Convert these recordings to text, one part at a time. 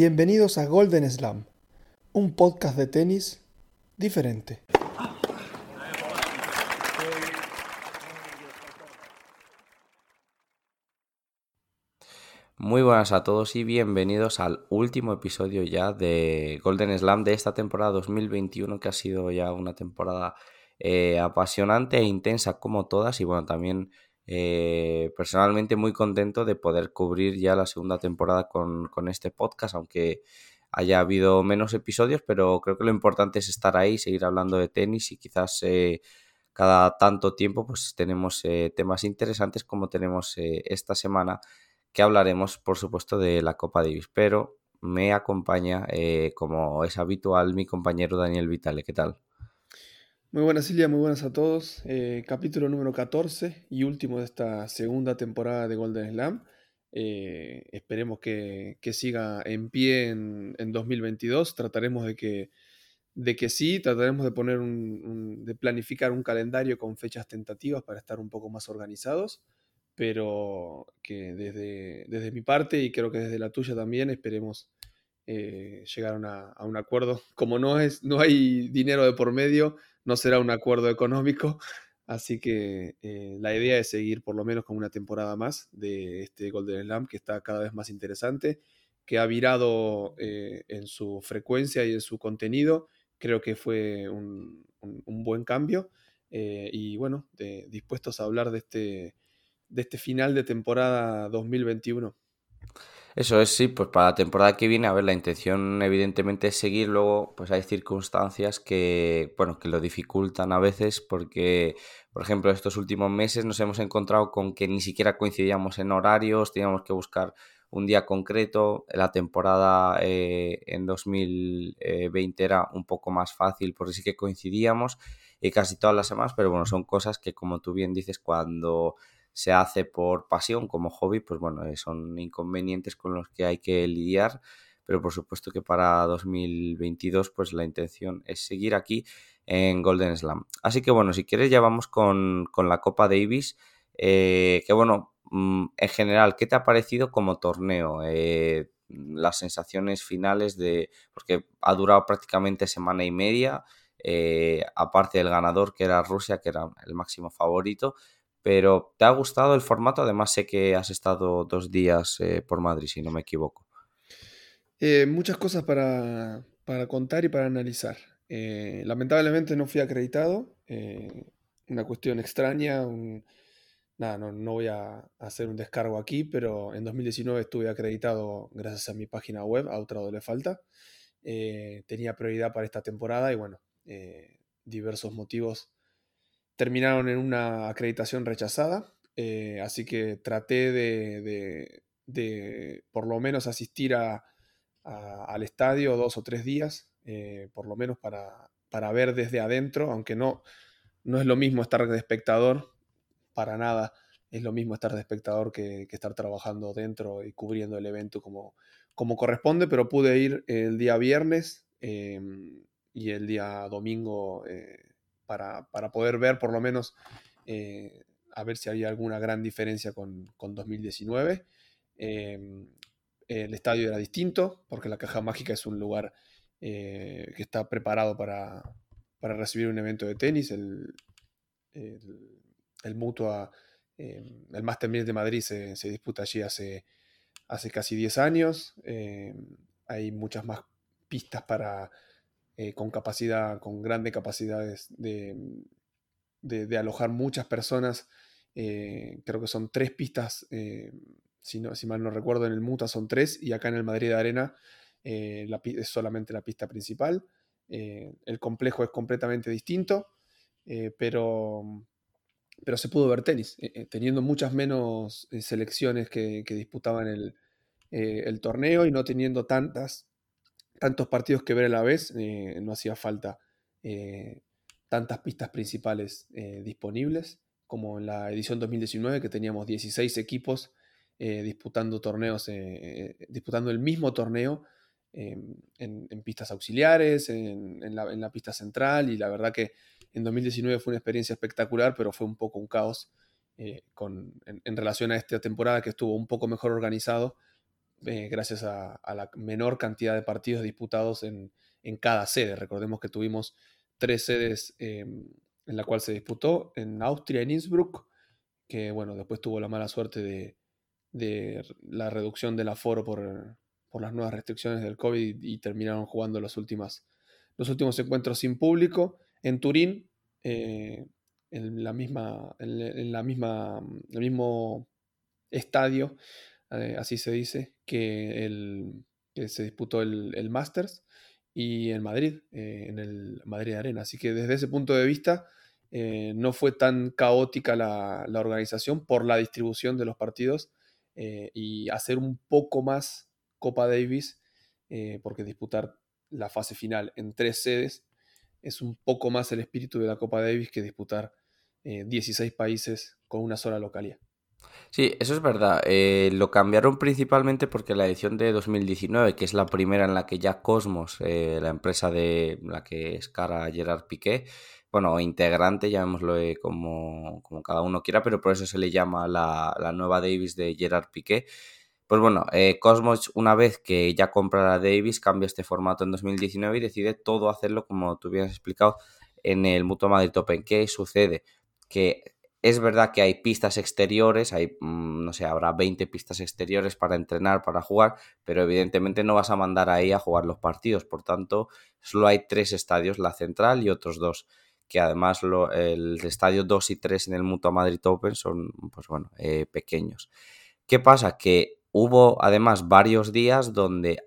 Bienvenidos a Golden Slam, un podcast de tenis diferente. Muy buenas a todos y bienvenidos al último episodio ya de Golden Slam de esta temporada 2021 que ha sido ya una temporada eh, apasionante e intensa como todas y bueno también eh, personalmente muy contento de poder cubrir ya la segunda temporada con, este podcast, aunque haya habido menos episodios, pero creo que lo importante es estar ahí, seguir hablando de tenis y quizás eh, cada tanto tiempo pues tenemos eh, temas interesantes como tenemos esta semana que hablaremos por supuesto de la Copa Davis, pero me acompaña como es habitual mi compañero Daniel Vitale, ¿qué tal? Muy buenas Silvia, muy buenas a todos. Eh, capítulo número 14 y último de esta segunda temporada de Golden Slam. Eh, esperemos que, siga en pie en, 2022. Trataremos de que, de que sí, trataremos de poner un, de planificar un calendario con fechas tentativas para estar un poco más organizados, pero que desde, desde mi parte y creo que desde la tuya también esperemos eh, llegar a, a, un acuerdo. Como no, es, no hay dinero de por medio, no será un acuerdo económico, así que eh, la idea es seguir por lo menos con una temporada más de este Golden Slam que está cada vez más interesante, que ha virado eh, en su frecuencia y en su contenido. Creo que fue un, buen cambio eh, y bueno, dispuestos a hablar de este, de este final de temporada 2021. Eso es, sí, pues para la temporada que viene, a ver, la intención evidentemente es seguir, luego pues hay circunstancias que, bueno, que lo dificultan a veces porque, por ejemplo, estos últimos meses nos hemos encontrado con que ni siquiera coincidíamos en horarios, teníamos que buscar un día concreto, la temporada eh, en 2020 era un poco más fácil porque sí que coincidíamos y casi todas las semanas, pero bueno, son cosas que como tú bien dices, cuando se hace por pasión como hobby, pues bueno, eh, son inconvenientes con los que hay que lidiar, pero por supuesto que para 2022 pues la intención es seguir aquí en Golden Slam. Así que bueno, si quieres ya vamos con, la Copa Davis, eh, que bueno, mm, en general, ¿qué te ha parecido como torneo? Eh, las sensaciones finales de, porque ha durado prácticamente semana y media, aparte del ganador que era Rusia, que era el máximo favorito, pero ¿te ha gustado el formato? Además sé que has estado dos días eh, por Madrid, si no me equivoco. Eh, muchas cosas para, contar y para analizar. Eh, lamentablemente no fui acreditado, una cuestión extraña, nada, no, voy a hacer un descargo aquí, pero en 2019 estuve acreditado gracias a mi página web, a otra doble falta. tenía prioridad para esta temporada y bueno, diversos motivos terminaron en una acreditación rechazada, eh, así que traté de, por lo menos asistir al estadio dos o tres días, eh, por lo menos para, ver desde adentro, aunque no, no es lo mismo estar de espectador, para nada es lo mismo estar de espectador que, estar trabajando dentro y cubriendo el evento como, como corresponde, pero pude ir el día viernes em, y el día domingo eh, para, poder ver por lo menos eh, a ver si había alguna gran diferencia con, 2019. Em, el estadio era distinto porque la Caja Mágica es un lugar eh, que está preparado para, recibir un evento de tenis. El, el, Mutua, em, el Master 1000 de Madrid se, disputa allí hace, hace casi 10 años. Em, hay muchas más pistas para, eh, con capacidad, con grandes capacidades de, alojar muchas personas. Eh, creo que son tres pistas, eh, si, si, mal no recuerdo, en el Muta son tres y acá en el Madrid de Arena es solamente la pista principal. el complejo es completamente distinto, pero, pero se pudo ver tenis, teniendo muchas menos selecciones que, disputaban el torneo y no teniendo tantas tantos partidos que ver a la vez, eh, no hacía falta eh, tantas pistas principales eh, disponibles como en la edición 2019 que teníamos 16 equipos disputando torneos, disputando el mismo torneo en, pistas auxiliares, en, la, pista central y la verdad que en 2019 fue una experiencia espectacular, pero fue un poco un caos con, en, relación a esta temporada que estuvo un poco mejor organizado eh, gracias a, la menor cantidad de partidos disputados en, cada sede. Recordemos que tuvimos tres sedes em, en la cual se disputó, en Austria, en Innsbruck, que bueno, después tuvo la mala suerte de, la reducción del aforo por, las nuevas restricciones del COVID y, terminaron jugando los, los últimos encuentros sin público. En Turín, eh, en la misma, en, la misma, el mismo estadio, eh, así se dice, que, el, que se disputó el, Masters y en Madrid, eh, en el Madrid Arena. Así que desde ese punto de vista eh, no fue tan caótica la, organización por la distribución de los partidos y hacer un poco más Copa Davis, porque disputar la fase final en tres sedes es un poco más el espíritu de la Copa Davis que disputar 16 países con una sola localidad. Sí, eso es verdad. Eh, lo cambiaron principalmente porque la edición de 2019, que es la primera en la que ya Cosmos, eh, la empresa de la que es cara Gerard Piqué, bueno, integrante, llamémoslo eh, como, como cada uno quiera, pero por eso se le llama la, nueva Davis de Gerard Piqué. Pues bueno, Cosmos, una vez que ya compra la Davis, cambia este formato en 2019 y decide todo hacerlo como tú hubieras explicado en el Mutua Madrid Open. ¿Qué sucede? Que es verdad que hay pistas exteriores, hay, mm, no sé, habrá 20 pistas exteriores para entrenar, para jugar, pero evidentemente no vas a mandar ahí a jugar los partidos. Por tanto, solo hay tres estadios, la central y otros dos, que además el estadio 2 y 3 en el Mutua Madrid Open son, pues bueno, eh, pequeños. ¿Qué pasa? Que hubo además varios días donde,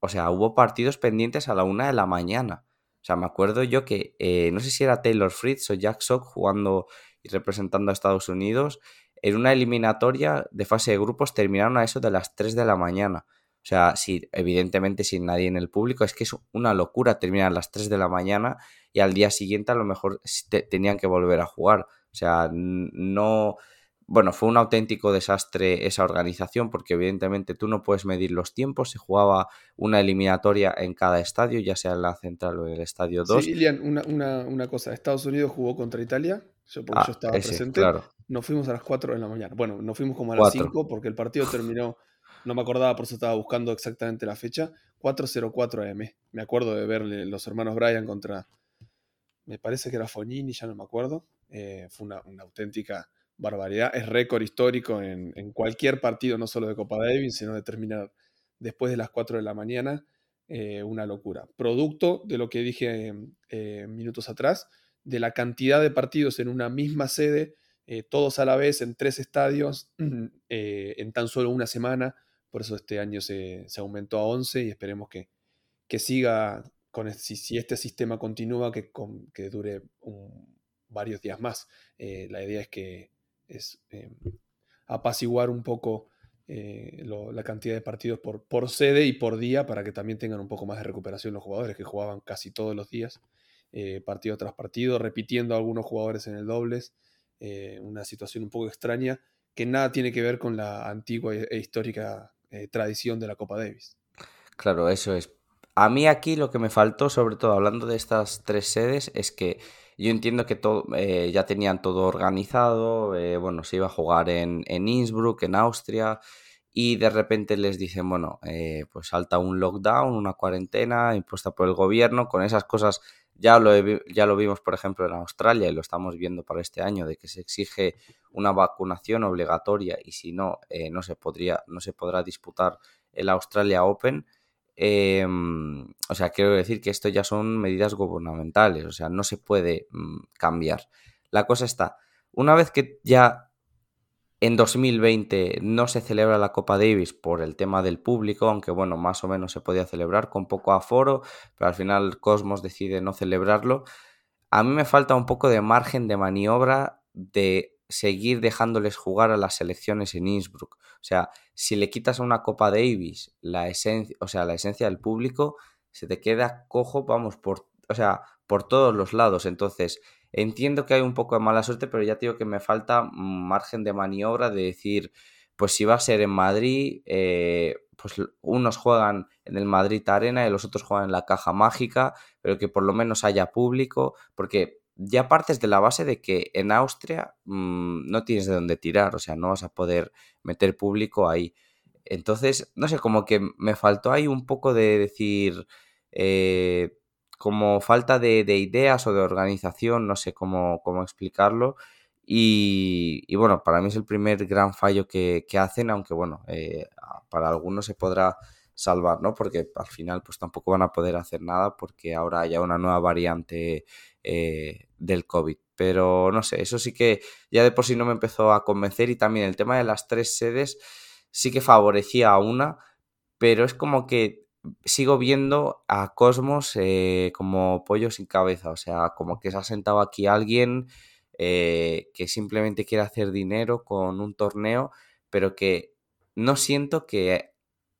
o sea, hubo partidos pendientes a la una de la mañana. O sea, me acuerdo yo que, eh, no sé si era Taylor Fritz o Jack Sock jugando y representando a Estados Unidos, en una eliminatoria de fase de grupos terminaron a eso de las 3 de la mañana. O sea, si, evidentemente sin nadie en el público, es que es una locura terminar a las 3 de la mañana y al día siguiente a lo mejor tenían que volver a jugar. O sea, no... Bueno, fue un auténtico desastre esa organización porque evidentemente tú no puedes medir los tiempos. Se jugaba una eliminatoria en cada estadio, ya sea en la central o en el estadio 2. Sí, Ilian, una, una, una cosa. Estados Unidos jugó contra Italia yo, porque yo ah, estaba presente. Nos fuimos a las 4 de la mañana. Bueno, nos fuimos como a las 5 porque el partido terminó, no me acordaba, por eso estaba buscando exactamente la fecha. 4.04 AM. Me acuerdo de verle los hermanos Bryan contra, me parece que era Fognini, ya no me acuerdo. Eh, fue una, auténtica barbaridad. Es récord histórico en, cualquier partido, no solo de Copa Davis, sino de terminar después de las 4 de la mañana. Eh, una locura. Producto de lo que dije eh, minutos atrás, de la cantidad de partidos en una misma sede, eh, todos a la vez en tres estadios, eh, en tan solo una semana. Por eso este año se, aumentó a 11 y esperemos que, que siga, con, si, si, este sistema continúa, que, que dure varios días más. Eh, la idea es que es apaciguar un poco la cantidad de partidos por, por sede y por día para que también tengan un poco más de recuperación los jugadores que jugaban casi todos los días. Eh, partido tras partido, repitiendo a algunos jugadores en el dobles, eh, una situación un poco extraña que nada tiene que ver con la antigua e, histórica eh, tradición de la Copa Davis. Claro, eso es. A mí aquí lo que me faltó, sobre todo hablando de estas tres sedes, es que yo entiendo que todo, ya tenían todo organizado, bueno, se iba a jugar en, en, Innsbruck, en Austria, y de repente les dicen, bueno, pues salta un lockdown, una cuarentena impuesta por el gobierno, con esas cosas ya lo, ya lo vimos, por ejemplo, en Australia y lo estamos viendo para este año, de que se exige una vacunación obligatoria y si no, eh, no, se podría, no se podrá disputar el Australia Open. Em, o sea, quiero decir que esto ya son medidas gubernamentales, o sea, no se puede mm, cambiar. La cosa está, una vez que ya en 2020 no se celebra la Copa Davis por el tema del público, aunque bueno, más o menos se podía celebrar con poco aforo, pero al final Cosmos decide no celebrarlo. A mí me falta un poco de margen de maniobra de seguir dejándoles jugar a las selecciones en Innsbruck. O sea, si le quitas a una Copa Davis la esencia, o sea, la esencia del público, se te queda cojo, vamos, por, o sea, por todos los lados. Entonces, Entiendo que hay un poco de mala suerte, pero ya te digo que me falta margen de maniobra de decir, pues si va a ser en Madrid, eh, pues unos juegan en el Madrid Arena y los otros juegan en la caja mágica, pero que por lo menos haya público, porque ya partes de la base de que en Austria mm, no tienes de dónde tirar, o sea, no vas a poder meter público ahí. Entonces, no sé, como que me faltó ahí un poco de decir, eh, como falta de, ideas o de organización, no sé cómo, cómo explicarlo. Y, bueno, para mí es el primer gran fallo que, hacen, aunque bueno, eh, para algunos se podrá salvar, ¿no? Porque al final pues tampoco van a poder hacer nada porque ahora haya una nueva variante eh, del COVID. Pero no sé, eso sí que ya de por sí no me empezó a convencer y también el tema de las tres sedes sí que favorecía a una, pero es como que sigo viendo a Cosmos eh, como pollo sin cabeza, o sea, como que se ha sentado aquí alguien eh, que simplemente quiere hacer dinero con un torneo, pero que no siento que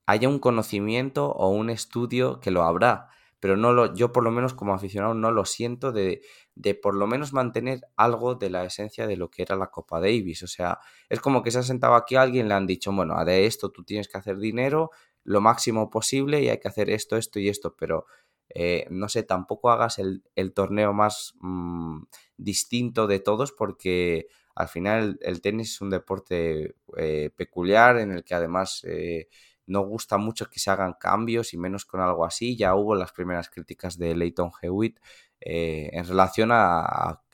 haya un conocimiento o un estudio que lo habrá, pero no lo, yo por lo menos como aficionado no lo siento de, de por lo menos mantener algo de la esencia de lo que era la Copa Davis. O sea, es como que se ha sentado aquí alguien, le han dicho, bueno, de esto tú tienes que hacer dinero lo máximo posible y hay que hacer esto, esto y esto, pero eh, no sé, tampoco hagas el, torneo más mm, distinto de todos porque al final el, tenis es un deporte eh, peculiar en el que además eh, no gusta mucho que se hagan cambios y menos con algo así. Ya hubo las primeras críticas de Leighton Hewitt en relación a,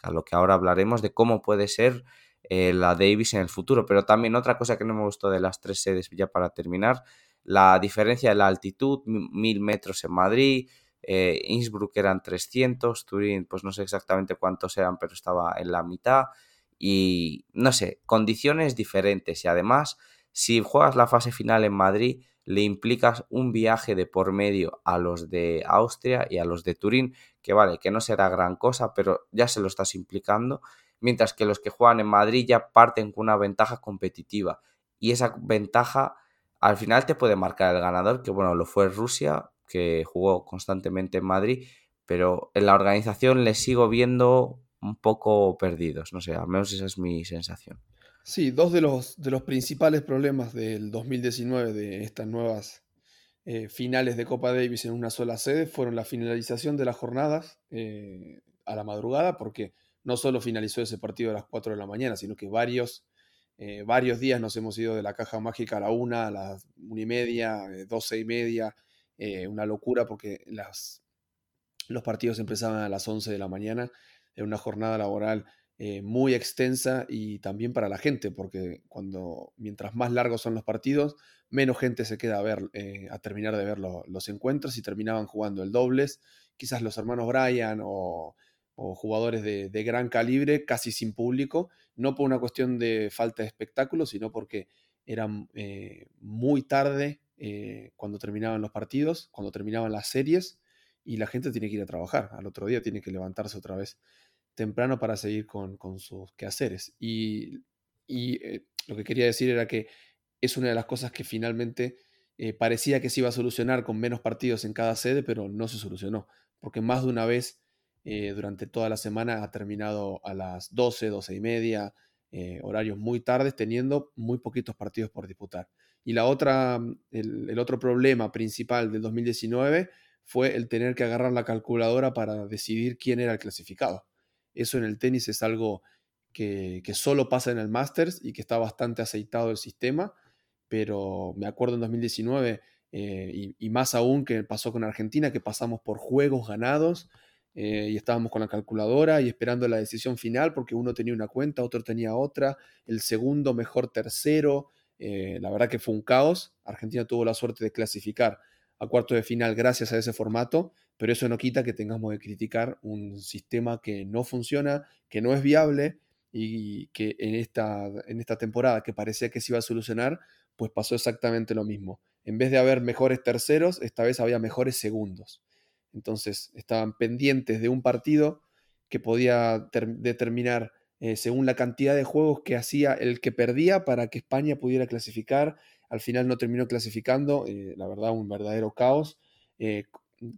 a, lo que ahora hablaremos de cómo puede ser la Davis en el futuro. Pero también otra cosa que no me gustó de las tres sedes, ya para terminar, la diferencia de la altitud, mil metros en Madrid, eh, Innsbruck eran 300, Turín pues no sé exactamente cuántos eran, pero estaba en la mitad. Y no sé, condiciones diferentes. Y además si juegas la fase final en Madrid le implicas un viaje de por medio a los de Austria y a los de Turín, que vale, que no será gran cosa, pero ya se lo estás implicando, mientras que los que juegan en Madrid ya parten con una ventaja competitiva. Y esa ventaja al final te puede marcar el ganador, que bueno, lo fue Rusia, que jugó constantemente en Madrid, pero en la organización les sigo viendo un poco perdidos, no sé, al menos esa es mi sensación. Sí, dos de los, de los principales problemas del 2019 de estas nuevas eh, finales de Copa Davis en una sola sede fueron la finalización de las jornadas eh, a la madrugada, porque no solo finalizó ese partido a las 4 de la mañana, sino que varios eh, varios días nos hemos ido de la caja mágica a la una, a las una y media, eh, doce y media, eh, una locura porque los partidos empezaban a las 11 de la mañana, en una jornada laboral muy extensa y también para la gente, porque cuando mientras más largos son los partidos, menos gente se queda a ver, a terminar de ver los encuentros y terminaban jugando el dobles, quizás los hermanos Bryan o o jugadores de, gran calibre, casi sin público, no por una cuestión de falta de espectáculo, sino porque eran eh, muy tarde eh, cuando terminaban los partidos, cuando terminaban las series, y la gente tiene que ir a trabajar. Al otro día tiene que levantarse otra vez temprano para seguir con, sus quehaceres. Y, eh, lo que quería decir era que es una de las cosas que finalmente parecía que se iba a solucionar con menos partidos en cada sede, pero no se solucionó, porque más de una vez eh, durante toda la semana ha terminado a las 12, 12 y media, eh, horarios muy tardes, teniendo muy poquitos partidos por disputar. Y la otra, mm, el, otro problema principal del 2019 fue el tener que agarrar la calculadora para decidir quién era el clasificado. Eso en el tenis es algo que, solo pasa en el Masters y que está bastante aceitado el sistema, pero me acuerdo en 2019 eh, y, y, más aún que pasó con Argentina, que pasamos por juegos ganados eh, y estábamos con la calculadora y esperando la decisión final porque uno tenía una cuenta, otro tenía otra, el segundo mejor tercero. Eh, la verdad que fue un caos. Argentina tuvo la suerte de clasificar a cuarto de final gracias a ese formato, pero eso no quita que tengamos que criticar un sistema que no funciona, que no es viable y que en esta, en esta temporada que parecía que se iba a solucionar, pues pasó exactamente lo mismo. En vez de haber mejores terceros, esta vez había mejores segundos. Entonces estaban pendientes de un partido que podía determinar eh, según la cantidad de juegos que hacía el que perdía para que España pudiera clasificar. Al final no terminó clasificando, eh, la verdad un verdadero caos. Eh,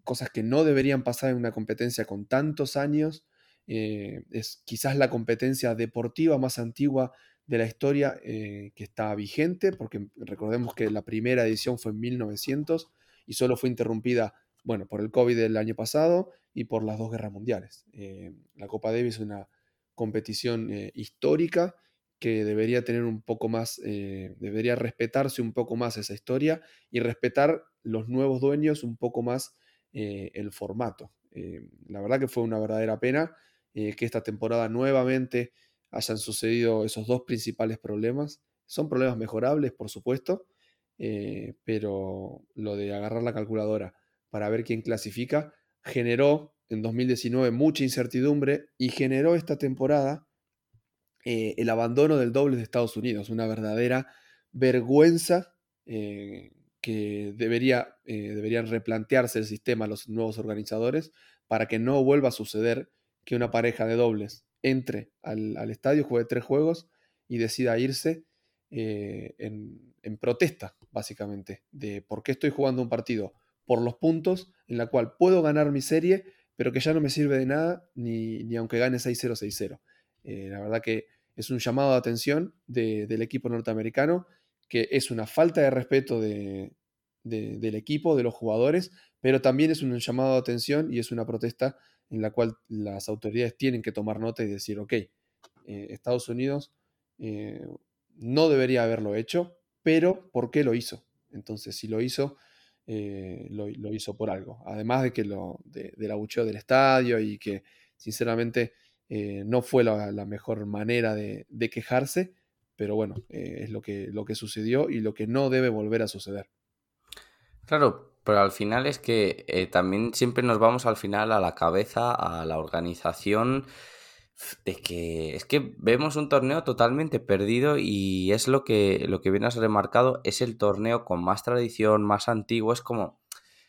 cosas que no deberían pasar en una competencia con tantos años. es quizás la competencia deportiva más antigua de la historia que está vigente, porque recordemos que la primera edición fue en 1900 y solo fue interrumpida bueno, por el COVID del año pasado y por las dos guerras mundiales. Eh, la Copa Davis es una competición eh, histórica que debería tener un poco más, eh, debería respetarse un poco más esa historia y respetar los nuevos dueños un poco más el formato. La verdad que fue una verdadera pena que esta temporada nuevamente hayan sucedido esos dos principales problemas. Son problemas mejorables, por supuesto, pero lo de agarrar la calculadora para ver quién clasifica generó en 2019 mucha incertidumbre y generó esta temporada eh, el abandono del doble de Estados Unidos, una verdadera vergüenza eh, que debería, eh, deberían replantearse el sistema los nuevos organizadores para que no vuelva a suceder que una pareja de dobles entre al, estadio, juegue tres juegos y decida irse en, protesta, básicamente, de por qué estoy jugando un partido por los puntos en la cual puedo ganar mi serie, pero que ya no me sirve de nada ni, ni aunque gane 6-0, 6-0. la verdad que es un llamado de atención del equipo norteamericano, que es una falta de respeto del equipo, de los jugadores, pero también es un llamado de atención y es una protesta en la cual las autoridades tienen que tomar nota y decir, ok, eh, Estados Unidos eh, no debería haberlo hecho, pero ¿por qué lo hizo? Entonces, si lo hizo, eh, lo, hizo por algo. Además de que lo, del abucheo del estadio y que, sinceramente, eh, no fue la, mejor manera de, quejarse, pero bueno, eh, es lo que, lo que sucedió y lo que no debe volver a suceder. Claro, pero al final es que también siempre nos vamos al final a la cabeza, a la organización, de que es que vemos un torneo totalmente perdido y es lo que, lo que bien has remarcado, es el torneo con más tradición, más antiguo, es como,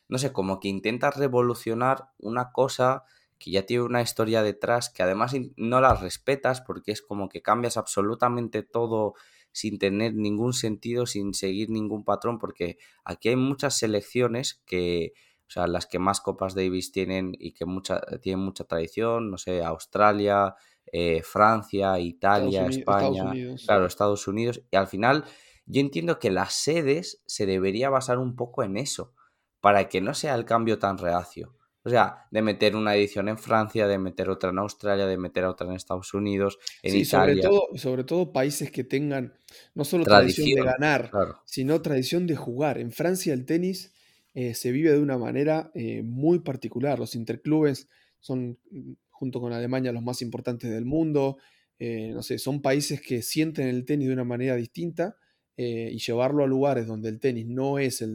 no sé, como que intentas revolucionar una cosa que ya tiene una historia detrás, que además no la respetas porque es como que cambias absolutamente todo sin tener ningún sentido, sin seguir ningún patrón, porque aquí hay muchas selecciones que, o sea, las que más Copas Davis tienen y que mucha, tienen mucha tradición, no sé, Australia, eh, Francia, Italia, España, claro, Estados Unidos, y al final yo entiendo que las sedes se debería basar un poco en eso, para que no sea el cambio tan reacio. O sea, de meter una edición en Francia, de meter otra en Australia, de meter otra en Estados Unidos, en sí, Italia. Sobre todo, sobre todo países que tengan no solo tradición, de ganar, sino tradición de jugar. En Francia el tenis eh, se vive de una manera eh, muy particular. Los interclubes son, mm, junto con Alemania, los más importantes del mundo. Eh, no sé, son países que sienten el tenis de una manera distinta y llevarlo a lugares donde el tenis no es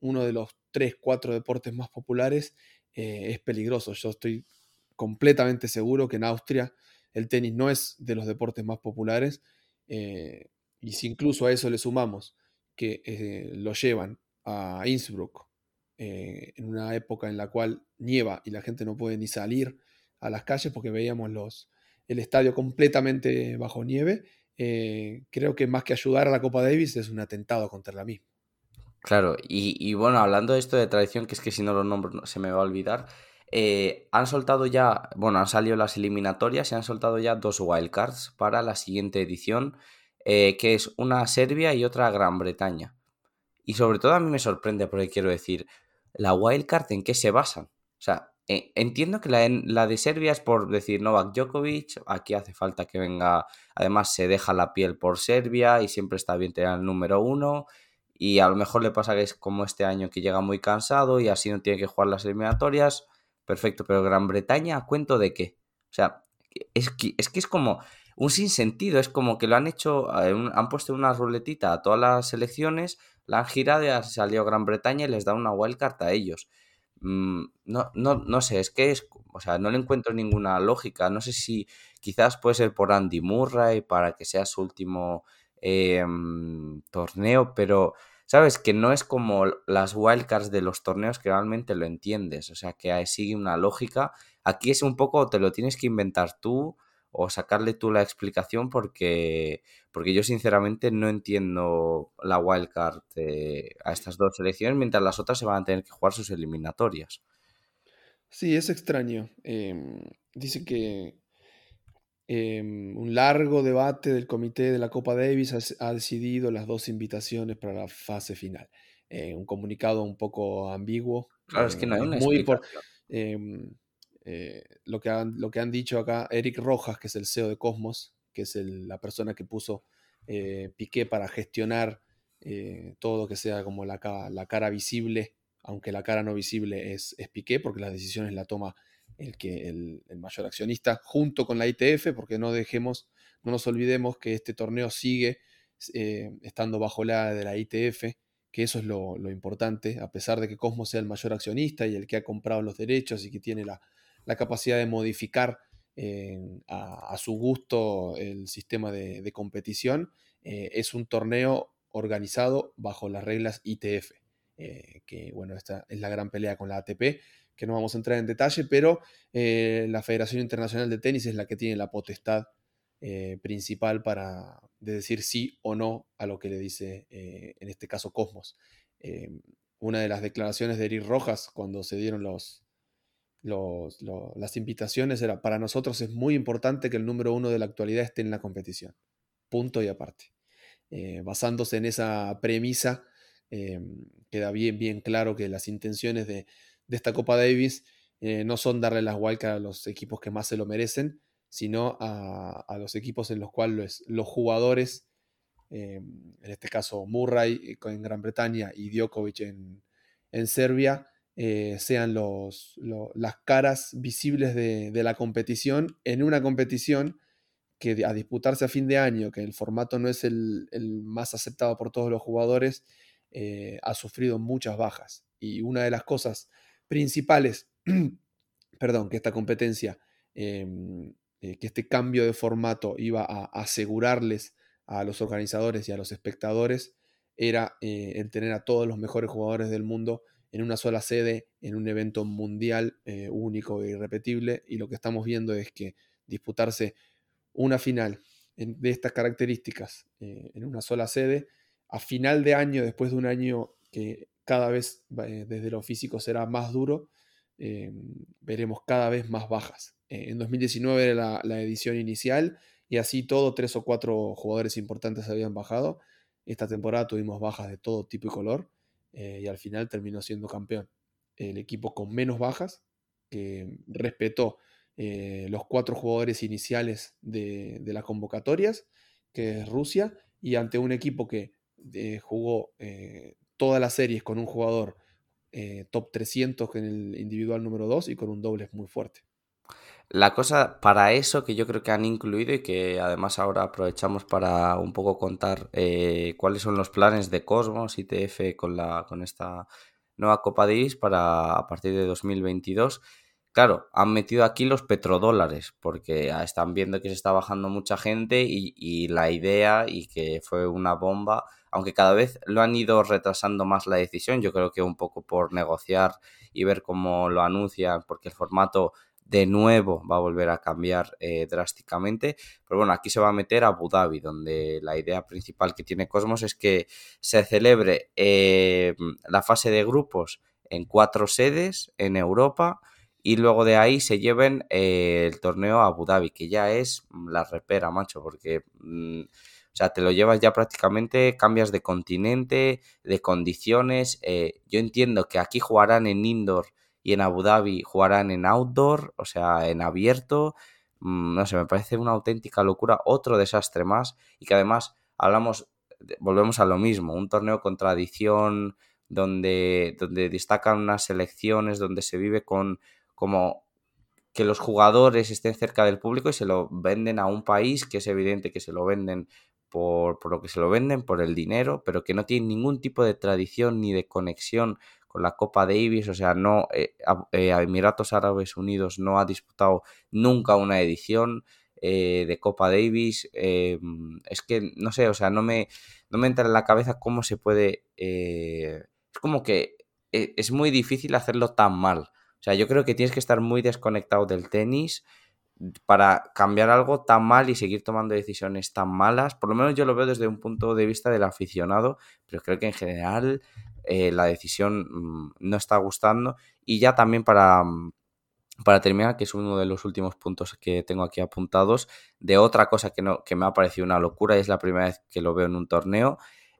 uno de los tres, cuatro deportes más populares es peligroso. Yo estoy completamente seguro que en Austria el tenis no es de los deportes más populares. Y si incluso a eso le sumamos que lo llevan a Innsbruck en una época en la cual nieva y la gente no puede ni salir a las calles porque veíamos los, el estadio completamente bajo nieve, creo que más que ayudar a la Copa Davis es un atentado contra la misma. Claro, y, bueno, hablando de esto de tradición, que es que si no lo nombro se me va a olvidar, eh, han soltado ya, bueno, han salido las eliminatorias y han soltado ya dos wildcards para la siguiente edición, eh, que es una Serbia y otra Gran Bretaña. Y sobre todo a mí me sorprende porque quiero decir, ¿la wildcard en qué se basan? O sea, eh, entiendo que la, la, de Serbia es por decir Novak Djokovic, aquí hace falta que venga, además se deja la piel por Serbia y siempre está bien tener el número uno y a lo mejor le pasa que es como este año que llega muy cansado y así no tiene que jugar las eliminatorias. Perfecto, pero Gran Bretaña, ¿a cuento de qué? O sea, es que, es que es como un sinsentido, es como que lo han hecho, eh, han puesto una ruletita a todas las selecciones, la y ha salido Gran Bretaña y les da una wildcard a ellos. Mm, no, no, no sé, es que es, o sea, no le encuentro ninguna lógica. No sé si quizás puede ser por Andy Murray para que sea su último em, torneo, pero ¿Sabes? Que no es como las wildcards de los torneos que realmente lo entiendes. O sea, que sigue una lógica. Aquí es un poco, te lo tienes que inventar tú o sacarle tú la explicación porque, porque yo sinceramente no entiendo la wildcard a estas dos selecciones mientras las otras se van a tener que jugar sus eliminatorias. Sí, es extraño. Em, dice que Em, un largo debate del comité de la Copa Davis ha, decidido las dos invitaciones para la fase final. Eh, un comunicado un poco ambiguo. Claro, es que no hay eh, una muy eh, lo, que han, lo que han dicho acá, Eric Rojas, que es el CEO de Cosmos, que es la persona que puso eh, Piqué para gestionar eh, todo lo que sea como la, la, cara visible, aunque la cara no visible es, es Piqué, porque las decisiones la toma el, que, el, mayor accionista, junto con la ITF, porque no dejemos, no nos olvidemos que este torneo sigue estando bajo la de la ITF, que eso es lo, importante, a pesar de que Cosmos sea el mayor accionista y el que ha comprado los derechos y que tiene la, capacidad de modificar eh, a, su gusto el sistema de, competición, eh, es un torneo organizado bajo las reglas ITF, que bueno, esta es la gran pelea con la ATP, que no vamos a entrar en detalle, pero la Federación Internacional de Tenis es la que tiene la potestad eh, principal para decir sí o no a lo que le dice, eh, en este caso, Cosmos. Eh, una de las declaraciones de Eric Rojas cuando se dieron los, las invitaciones era, para nosotros es muy importante que el número uno de la actualidad esté en la competición. Punto y aparte. basándose en esa premisa, queda bien, bien claro que las intenciones de, esta Copa Davis no son darle las wildcards a los equipos que más se lo merecen, sino a, los equipos en los cuales los jugadores, eh, en este caso Murray en Gran Bretaña y Djokovic en, Serbia, eh, sean los, las caras visibles de, la competición en una competición que a disputarse a fin de año, que el formato no es el, más aceptado por todos los jugadores, eh, ha sufrido muchas bajas. Y una de las cosas principales, perdón, que esta competencia em, eh, que este cambio de formato iba a asegurarles a los organizadores y a los espectadores era el tener a todos los mejores jugadores del mundo en una sola sede, en un evento mundial eh, único e irrepetible. Y lo que estamos viendo es que disputarse una final de estas características en una sola sede, a final de año, después de un año que cada vez desde lo físico será más duro, veremos cada vez más bajas. Eh, en 2019 era la, edición inicial y así todo, tres o cuatro jugadores importantes habían bajado. Esta temporada tuvimos bajas de todo tipo y color eh, y al final terminó siendo campeón. El equipo con menos bajas, que respetó eh, los cuatro jugadores iniciales de, las convocatorias, que es Rusia, y ante un equipo que jugó todas las series con un jugador top 300 en el individual número 2 y con un doble muy fuerte. La cosa para eso que yo creo que han incluido y que además ahora aprovechamos para un poco contar eh, cuáles son los planes de Cosmos ITF con, la, con esta nueva Copa Davis para a partir de 2022. Claro, han metido aquí los petrodólares porque están viendo que se está bajando mucha gente y, y la idea y que fue una bomba, aunque cada vez lo han ido retrasando más la decisión, yo creo que un poco por negociar y ver cómo lo anuncian, porque el formato de nuevo va a volver a cambiar eh, drásticamente. Pero bueno, aquí se va a meter a Abu Dhabi, donde la idea principal que tiene Cosmos es que se celebre eh, la fase de grupos en cuatro sedes en Europa y luego de ahí se lleven eh, el torneo a Abu Dhabi, que ya es la repera, macho, porque... Mm, o sea, te lo llevas ya prácticamente, cambias de continente, de condiciones. yo entiendo que aquí jugarán en indoor y en Abu Dhabi jugarán en outdoor, o sea, en abierto. Mm, no sé, me parece una auténtica locura, otro desastre más y que además hablamos, volvemos a lo mismo, un torneo con tradición donde, donde destacan unas selecciones, donde se vive con como que los jugadores estén cerca del público y se lo venden a un país que es evidente que se lo venden por, por, lo que se lo venden, por el dinero, pero que no tiene ningún tipo de tradición ni de conexión con la Copa Davis, o sea, no, eh, eh, Emiratos Árabes Unidos no ha disputado nunca una edición eh, de Copa Davis, es que, no sé, o sea, no me, no me entra en la cabeza cómo se puede, es como que es muy difícil hacerlo tan mal, o sea, yo creo que tienes que estar muy desconectado del tenis para cambiar algo tan mal y seguir tomando decisiones tan malas. Por lo menos yo lo veo desde un punto de vista del aficionado, pero creo que en general eh, la decisión mm, no está gustando. Y ya también para, mm, para terminar, que es uno de los últimos puntos que tengo aquí apuntados, de otra cosa que, no, que me ha parecido una locura y es la primera vez que lo veo en un torneo,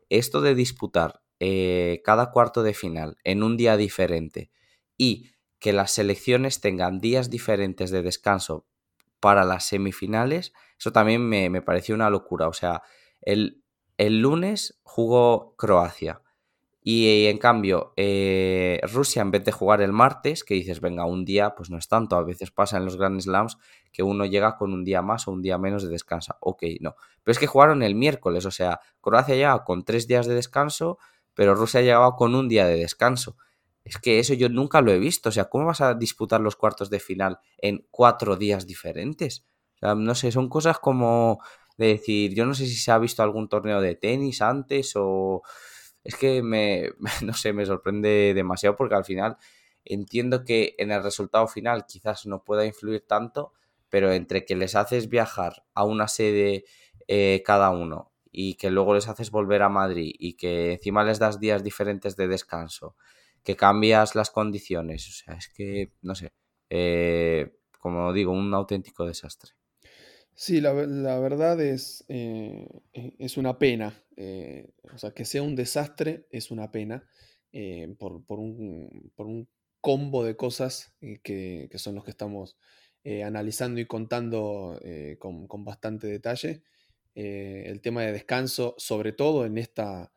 esto de disputar eh, cada cuarto de final en un día diferente y que las selecciones tengan días diferentes de descanso para las semifinales, eso también me, pareció una locura. O sea, el, el lunes jugó Croacia. Y en cambio, eh, Rusia, en vez de jugar el martes, que dices, venga, un día, pues no es tanto. A veces pasa en los Grand Slams que uno llega con un día más o un día menos de descanso. Ok, no. Pero es que jugaron el miércoles, o sea, Croacia llegaba con tres días de descanso, pero Rusia llegaba con un día de descanso. Es que eso yo nunca lo he visto. O sea, ¿cómo vas a disputar los cuartos de final en cuatro días diferentes? O sea, no sé, son cosas como de decir, yo no sé si se ha visto algún torneo de tenis antes o es que me, no sé, me sorprende demasiado porque al final entiendo que en el resultado final quizás no pueda influir tanto, pero entre que les haces viajar a una sede eh, cada uno y que luego les haces volver a Madrid y que encima les das días diferentes de descanso, que cambias las condiciones, o sea, es que, no sé, eh, como digo, un auténtico desastre. Sí, la, verdad es, eh, e, es una pena. Eh, o sea, que sea un desastre es una pena eh, por, un, combo de cosas que, son los que estamos analizando y contando con, bastante detalle. el tema de descanso, sobre todo en, esta,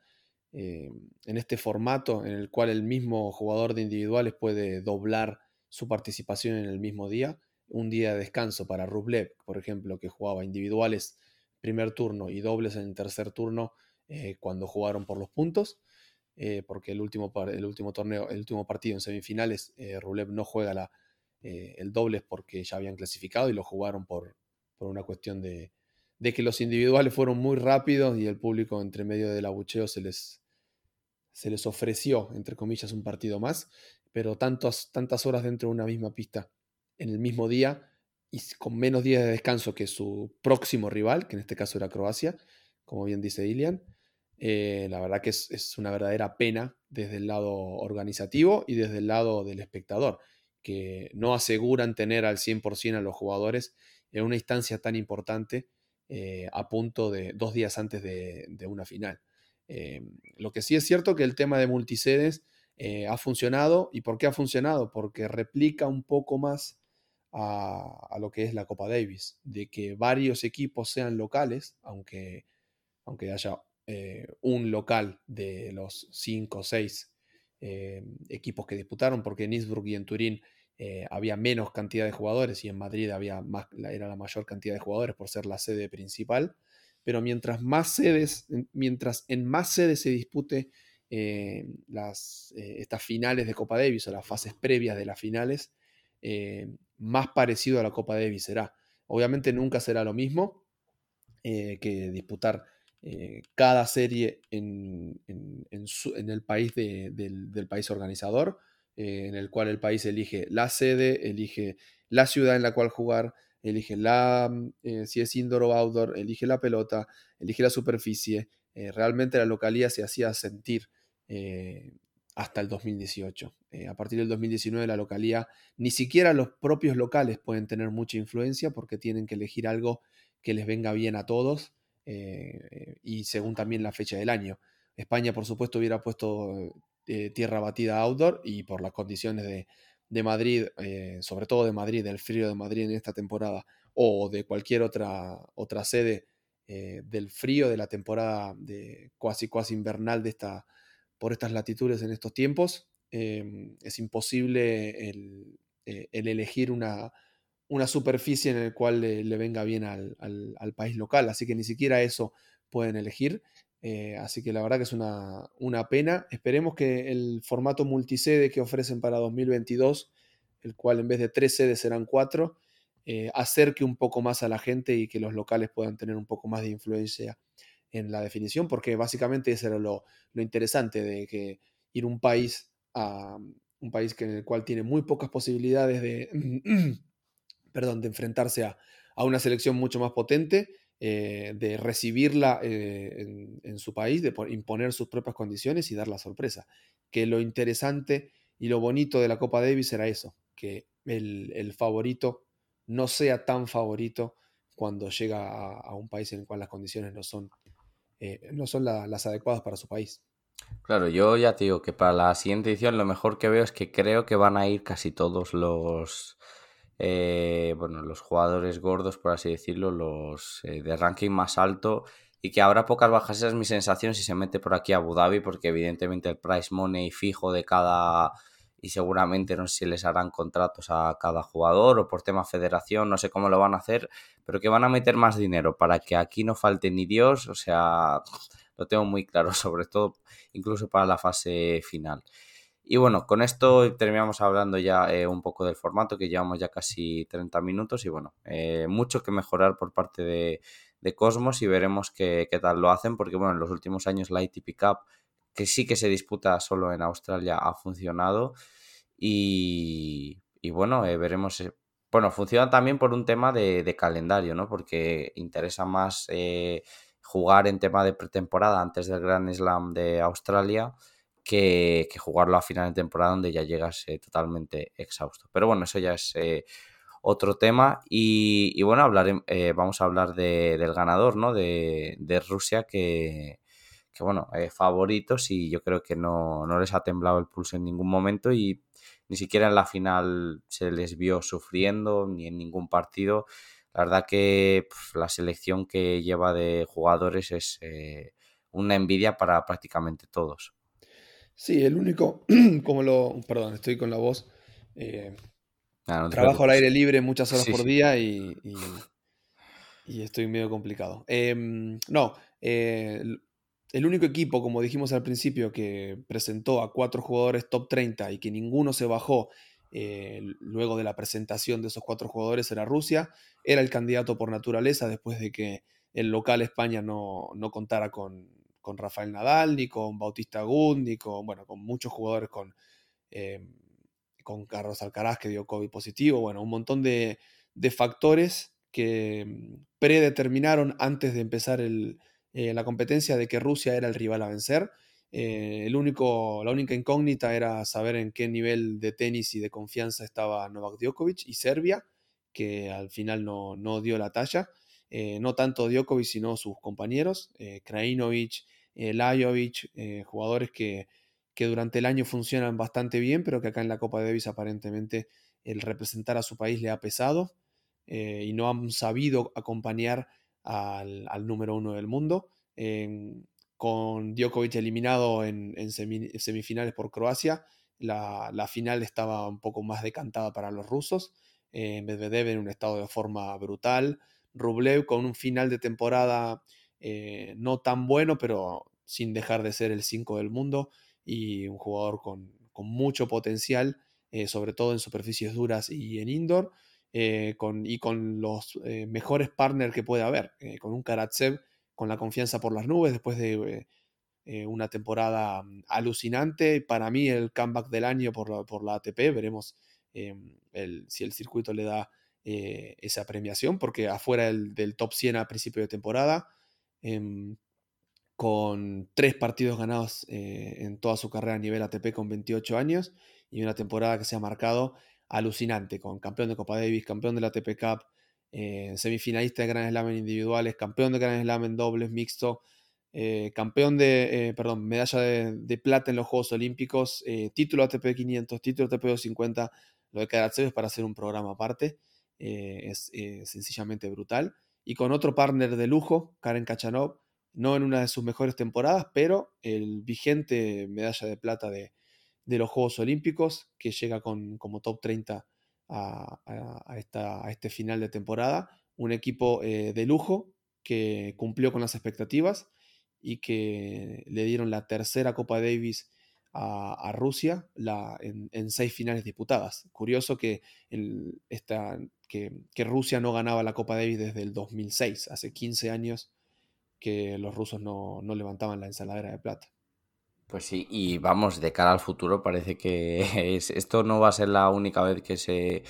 en este formato en el cual el mismo jugador de individuales puede doblar su participación en el mismo día un día de descanso para Rublev, por ejemplo, que jugaba individuales primer turno y dobles en tercer turno eh, cuando jugaron por los puntos, eh, porque el último, el último torneo, el último partido en semifinales, eh, Rublev no juega la, el dobles porque ya habían clasificado y lo jugaron por, por una cuestión de, de, que los individuales fueron muy rápidos y el público entre medio del abucheo se les, se les ofreció, entre comillas, un partido más, pero tantas horas dentro de una misma pista en el mismo día y con menos días de descanso que su próximo rival, que en este caso era Croacia, como bien dice Ilian. Eh, la verdad que es, una verdadera pena desde el lado organizativo y desde el lado del espectador, que no aseguran tener al 100% a los jugadores en una instancia tan importante eh, a punto de dos días antes de, una final. Eh, lo que sí es cierto que el tema de multisedes ha funcionado. ¿Y por qué ha funcionado? Porque replica un poco más a, lo que es la Copa Davis, de que varios equipos sean locales, aunque, aunque haya eh, un local de los cinco o seis eh, equipos que disputaron, porque en Innsbruck y en Turín eh, había menos cantidad de jugadores y en Madrid había más, era la mayor cantidad de jugadores por ser la sede principal. Pero mientras más sedes, mientras en más sedes se dispute las, estas finales de Copa Davis o las fases previas de las finales, más parecido a la Copa Davis será. Obviamente nunca será lo mismo eh, que disputar eh, cada serie en, el país del, país organizador, eh, en el cual el país elige la sede, elige la ciudad en la cual jugar, elige la, si es indoor o outdoor, elige la pelota, elige la superficie. realmente la localidad se hacía sentir hasta el 2018. Eh, a partir del 2019 la localidad, ni siquiera los propios locales pueden tener mucha influencia porque tienen que elegir algo que les venga bien a todos eh, y según también la fecha del año. España, por supuesto, hubiera puesto eh, tierra batida outdoor y por las condiciones de, Madrid, sobre todo de Madrid, del frío de Madrid en esta temporada o de cualquier otra, otra sede del frío de la temporada de cuasi invernal de esta por estas latitudes en estos tiempos. Em, es imposible el, eh, elegir una, superficie en la cual le, venga bien al, país local, así que ni siquiera eso pueden elegir. Eh, así que la verdad que es una, pena. Esperemos que el formato multisede que ofrecen para 2022, el cual en vez de tres sedes serán cuatro, eh, acerque un poco más a la gente y que los locales puedan tener un poco más de influencia en la definición, porque básicamente eso era lo, interesante de que ir un país a un país que en el cual tiene muy pocas posibilidades de, perdón, de enfrentarse a, una selección mucho más potente, eh, de recibirla eh, en, su país, de imponer sus propias condiciones y dar la sorpresa. Que lo interesante y lo bonito de la Copa Davis era eso, que el, favorito no sea tan favorito cuando llega a, a, un país en el cual las condiciones no son eh, no son las adecuadas para su país. Claro, yo ya te digo que para la siguiente edición lo mejor que veo es que creo que van a ir casi todos los eh, bueno, los jugadores gordos, por así decirlo, los eh, de ranking más alto y que habrá pocas bajas. Esa es mi sensación si se mete por aquí a Abu Dhabi, porque evidentemente el price money fijo de cada y seguramente no sé si les harán contratos a cada jugador o por tema federación, no sé cómo lo van a hacer, pero que van a meter más dinero para que aquí no falte ni Dios, o sea, lo tengo muy claro, sobre todo incluso para la fase final. Y bueno, con esto terminamos hablando ya eh, un poco del formato, que llevamos ya casi 30 minutos y bueno, eh, mucho que mejorar por parte de, Cosmos y veremos qué, qué, tal lo hacen, porque bueno, en los últimos años la ITP Cup, que sí que se disputa solo en Australia, ha funcionado y, bueno, eh, veremos. bueno, funciona también por un tema de, calendario, ¿no? Porque interesa más jugar en tema de pretemporada antes del Grand Slam de Australia que, jugarlo a final de temporada donde ya llegas eh, totalmente exhausto. Pero bueno, eso ya es eh, otro tema. Y, bueno, hablaré, eh, vamos a hablar del ganador, ¿no? De, Rusia, que, bueno, favoritos y yo creo que no, les ha temblado el pulso en ningún momento y ni siquiera en la final se les vio sufriendo, ni en ningún partido. La verdad que la selección que lleva de jugadores es una envidia para prácticamente todos. Sí, el único, como lo, perdón, estoy con la voz. Eh, ah, trabajo al aire libre muchas horas por día y, y, estoy medio complicado. Em, no, eh, el único equipo, como dijimos al principio, que presentó a cuatro jugadores top 30 y que ninguno se bajó eh, luego de la presentación de esos cuatro jugadores era Rusia. Era el candidato por naturaleza después de que el local España no, no contara con, con Rafael Nadal, ni con Bautista Agut, ni con, bueno, con muchos jugadores con, eh, con Carlos Alcaraz que dio COVID positivo, bueno, un montón de, factores que mm, predeterminaron antes de empezar eh, la competencia de que Rusia era el rival a vencer. Eh, el único, la única incógnita era saber en qué nivel de tenis y de confianza estaba Novak Djokovic y Serbia, que al final no, dio la talla. no tanto Djokovic, sino sus compañeros, Krajinovic, eh, Lajovic, eh, jugadores que, durante el año funcionan bastante bien, pero que acá en la Copa Davis aparentemente el representar a su país le ha pesado eh, y no han sabido acompañar al, número uno del mundo. con Djokovic eliminado en, semifinales por Croacia, la, la, final estaba un poco más decantada para los rusos. Medvedev en un estado de forma brutal. Rublev con un final de temporada eh, no tan bueno, pero sin dejar de ser el 5 del mundo y un jugador con, mucho potencial, eh, sobre todo en superficies duras y en indoor, eh, y con los mejores partners que puede haber, con un Karatsev con la confianza por las nubes después de una temporada mm, alucinante. Para mí el comeback del año por la, por la ATP, veremos si el circuito le da esa premiación, porque afuera del top 100 a principio de temporada, Em, con tres partidos ganados eh, en toda su carrera a nivel ATP con 28 años y una temporada que se ha marcado alucinante, con campeón de Copa Davis, campeón de la ATP Cup, eh, semifinalista de Grand Slam en individuales, campeón de Grand Slam en dobles mixto, eh, campeón de, perdón, medalla de, plata en los Juegos Olímpicos, título ATP 500, título ATP 250, lo de Karatsev es para hacer un programa aparte, es sencillamente brutal. Y con otro partner de lujo, Karen Kachanov, no en una de sus mejores temporadas, pero el vigente medalla de plata de, los Juegos Olímpicos, que llega con, como top 30 a, esta, este final de temporada. Un equipo eh, de lujo que cumplió con las expectativas y que le dieron la tercera Copa Davis a, Rusia la, en, seis finales disputadas. Curioso que, esta, que, Rusia no ganaba la Copa Davis desde el 2006, hace 15 años que los rusos no, levantaban la ensaladera de plata. Pues sí, y vamos, de cara al futuro parece que esto no va a ser la única vez que, se,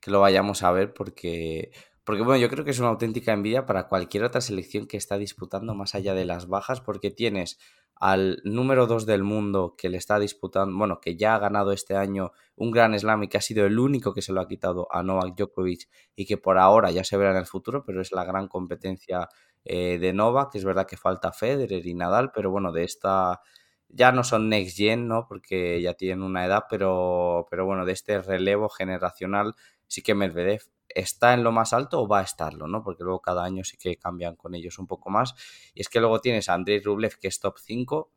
que lo vayamos a ver porque, porque, bueno, yo creo que es una auténtica envidia para cualquier otra selección que está disputando más allá de las bajas porque tienes al número 2 del mundo que le está disputando, bueno, que ya ha ganado este año un gran slam y que ha sido el único que se lo ha quitado a Novak Djokovic y que por ahora ya se verá en el futuro, pero es la gran competencia eh, de Novak, que es verdad que falta Federer y Nadal, pero bueno, de esta ya no son next gen, ¿no? Porque ya tienen una edad, pero, pero bueno, de este relevo generacional sí que Medvedev está en lo más alto o va a estarlo, ¿no? Porque luego cada año sí que cambian con ellos un poco más. Y es que luego tienes a Andrei Rublev, que es top 5.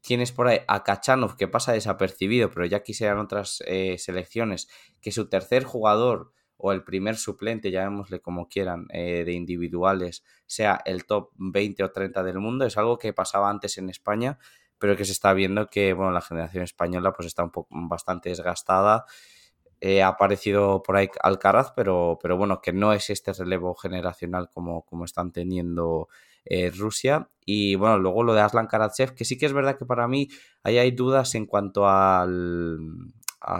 Tienes por ahí a Kachanov, que pasa desapercibido, pero ya quisieran otras eh, selecciones, que su tercer jugador o el primer suplente, llamémosle como quieran, eh, de individuales, sea el top 20 o 30 del mundo. Es algo que pasaba antes en España, pero que se está viendo que, bueno, la generación española pues está un poco bastante desgastada ha aparecido por ahí Alcaraz, pero, pero bueno, que no es este relevo generacional como, como están teniendo eh, Rusia. Y bueno, luego lo de Aslan Karatsev, que sí que es verdad que para mí ahí hay dudas en cuanto al,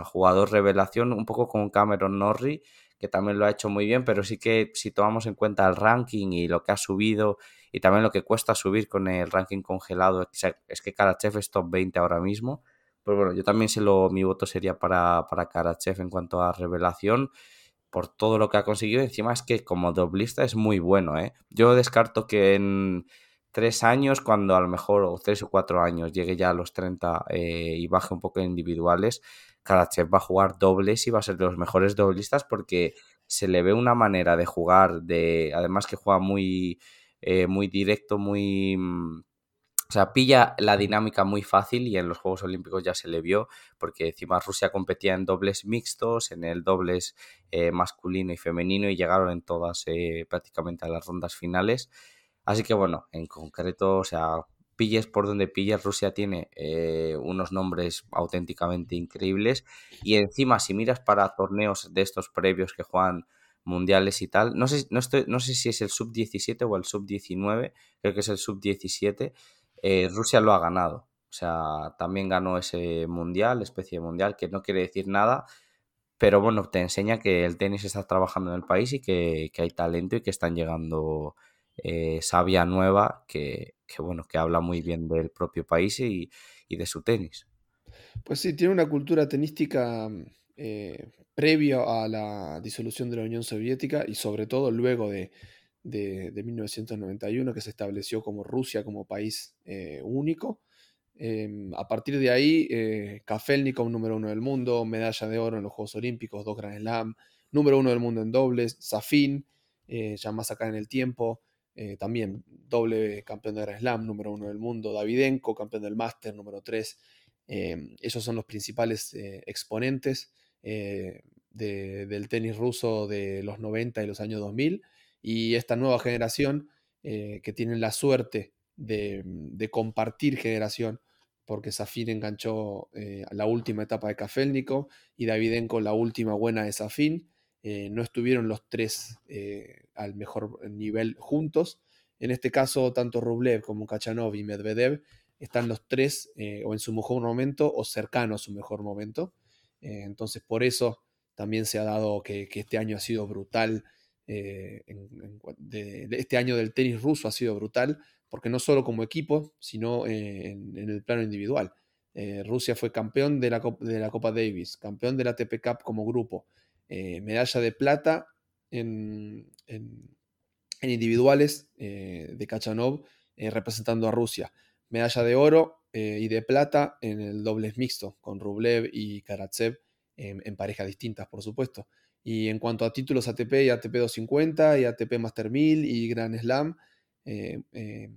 jugador revelación, un poco con Cameron Norrie, que también lo ha hecho muy bien, pero sí que si tomamos en cuenta el ranking y lo que ha subido y también lo que cuesta subir con el ranking congelado, es que Karatsev es top 20 ahora mismo pues bueno, yo también se lo, mi voto sería para, para Karachev en cuanto a revelación por todo lo que ha conseguido. Encima es que como doblista es muy bueno, ¿eh? Yo descarto que en tres años, cuando a lo mejor, o tres o cuatro años, llegue ya a los 30 eh, y baje un poco en individuales, Karachev va a jugar dobles y va a ser de los mejores doblistas porque se le ve una manera de jugar, de además que juega muy, eh, muy directo, muy mm, o sea, pilla la dinámica muy fácil y en los Juegos Olímpicos ya se le vio, porque encima Rusia competía en dobles mixtos, en el dobles eh, masculino y femenino y llegaron en todas eh, prácticamente a las rondas finales. Así que bueno, en concreto, o sea, pilles por donde pilles, Rusia tiene eh, unos nombres auténticamente increíbles y encima si miras para torneos de estos previos que juegan mundiales y tal, no sé, no, estoy, no sé si es el sub-17 o el sub-19, creo que es el sub-17 eh, Rusia lo ha ganado. O sea, también ganó ese mundial, especie de mundial, que no quiere decir nada, pero bueno, te enseña que el tenis está trabajando en el país y que, hay talento y que están llegando eh, sabia nueva que, bueno, que habla muy bien del propio país y, de su tenis. Pues sí, tiene una cultura tenística eh, previa a la disolución de la Unión Soviética y sobre todo luego de, de, 1991 que se estableció como Rusia como país eh, único. Em, a partir de ahí, eh, Kafelnikov, número uno del mundo, medalla de oro en los Juegos Olímpicos, dos Grand Slam, número uno del mundo en dobles, Safin, eh, ya más acá en el tiempo, eh, también doble campeón de Slam, número uno del mundo, Davidenko, campeón del Máster, número tres. Em, esos son los principales exponentes del tenis ruso de los 90 y los años 2000 y esta nueva generación eh, que tienen la suerte de, compartir generación, porque Safin enganchó eh, la última etapa de Kafelnikov y Davidenko la última buena de Safin. Eh, no estuvieron los tres al mejor nivel juntos. En este caso, tanto Rublev como Kachanov y Medvedev están los tres o en su mejor momento o cercano a su mejor momento. entonces, por eso también se ha dado que, este año ha sido brutal eh, este año del tenis ruso ha sido brutal, porque no solo como equipo, sino eh, en, el plano individual. Eh, Rusia fue campeón de la, de la, Copa Davis, campeón de la ATP Cup como grupo, medalla de plata en, individuales de Kachanov representando a Rusia, medalla de oro y de plata en el dobles mixto con Rublev y Karatsev en parejas distintas, por supuesto. Y en cuanto a títulos ATP y ATP 250 y ATP Master 1000 y Grand Slam, eh, eh,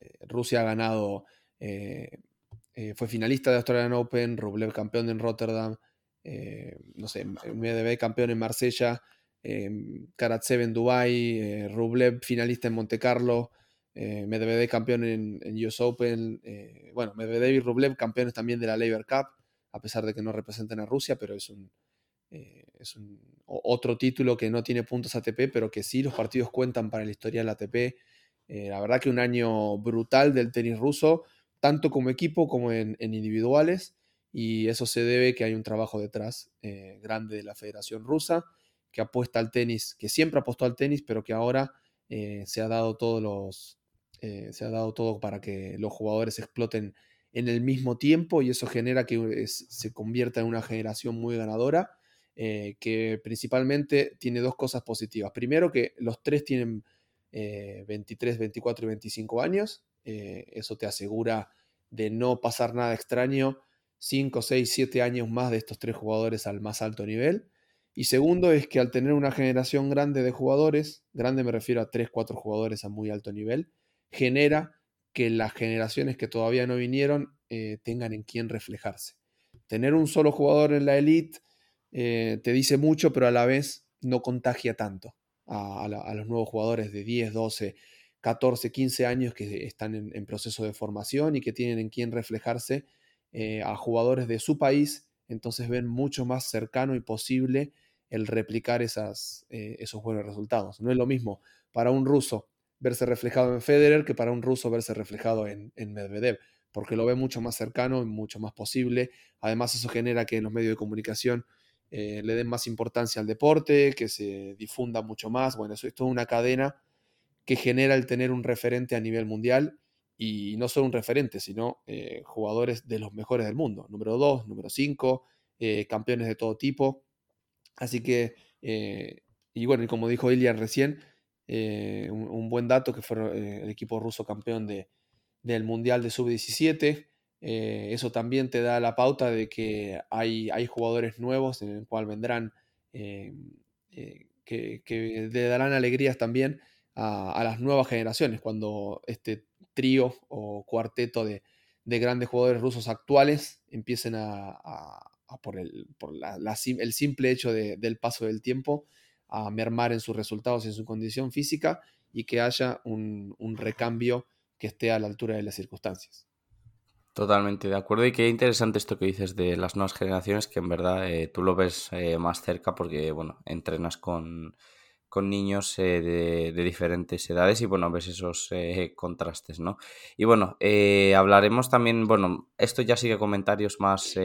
eh, Rusia ha ganado, fue finalista de Australian Open, Rublev campeón en Rotterdam, no sé, Medvedev campeón en Marsella, Karatsev en Dubai, Rublev finalista en Monte Carlo, Medvedev campeón en, en US Open, bueno, Medvedev y Rublev campeones también de la Labour Cup, a pesar de que no representan a Rusia, pero es un, eh, es otro título que no tiene puntos ATP, pero que sí los partidos cuentan para la historia del ATP. Eh, la verdad que un año brutal del tenis ruso, tanto como equipo como en, individuales, y eso se debe que hay un trabajo detrás eh, grande de la Federación Rusa, que apuesta al tenis, que siempre apostó al tenis, pero que ahora se ha dado todos los... se ha dado todo para que los jugadores exploten en el mismo tiempo y eso genera que se convierta en una generación muy ganadora eh, que principalmente tiene dos cosas positivas. Primero, que los tres tienen 23, eh, 24 y 25 años. Eh, eso te asegura de no pasar nada extraño 5, 6, 7 años más de estos tres jugadores al más alto nivel. Y segundo es que al tener una generación grande de jugadores, grande me refiero a 3, 4 jugadores a muy alto nivel, genera que las generaciones que todavía no vinieron eh, tengan en quién reflejarse. Tener un solo jugador en la elite eh, te dice mucho, pero a la vez no contagia tanto a, los nuevos jugadores de 10, 12, 14, 15 años que están en, proceso de formación y que tienen en quién reflejarse eh, a jugadores de su país, entonces ven mucho más cercano y posible el replicar eh, esos buenos resultados. No es lo mismo para un ruso verse reflejado en Federer que para un ruso verse reflejado en, Medvedev, porque lo ve mucho más cercano y mucho más posible. Además, eso genera que en los medios de comunicación eh, le den más importancia al deporte, que se difunda mucho más. Bueno, eso es toda una cadena que genera el tener un referente a nivel mundial y no solo un referente, sino eh, jugadores de los mejores del mundo, número 2, número 5, campeones de todo tipo. Así que, eh, y bueno, y como dijo Ilian recién, eh, un, buen dato que fue eh, el equipo ruso campeón de, del Mundial de Sub-17. eso también te da la pauta de que hay, hay jugadores nuevos en el cual vendrán, que, le darán alegrías también a, las nuevas generaciones, cuando este trío o cuarteto de, grandes jugadores rusos actuales empiecen a por, el, por el simple hecho del paso del tiempo a mermar en sus resultados y en su condición física y que haya un, recambio que esté a la altura de las circunstancias. Totalmente de acuerdo y qué interesante esto que dices de las nuevas generaciones, que en verdad eh, tú lo ves eh, más cerca porque, bueno, entrenas con, niños eh, de, diferentes edades y, bueno, ves esos contrastes, ¿no? Y, bueno, hablaremos también, bueno, esto ya sigue comentarios más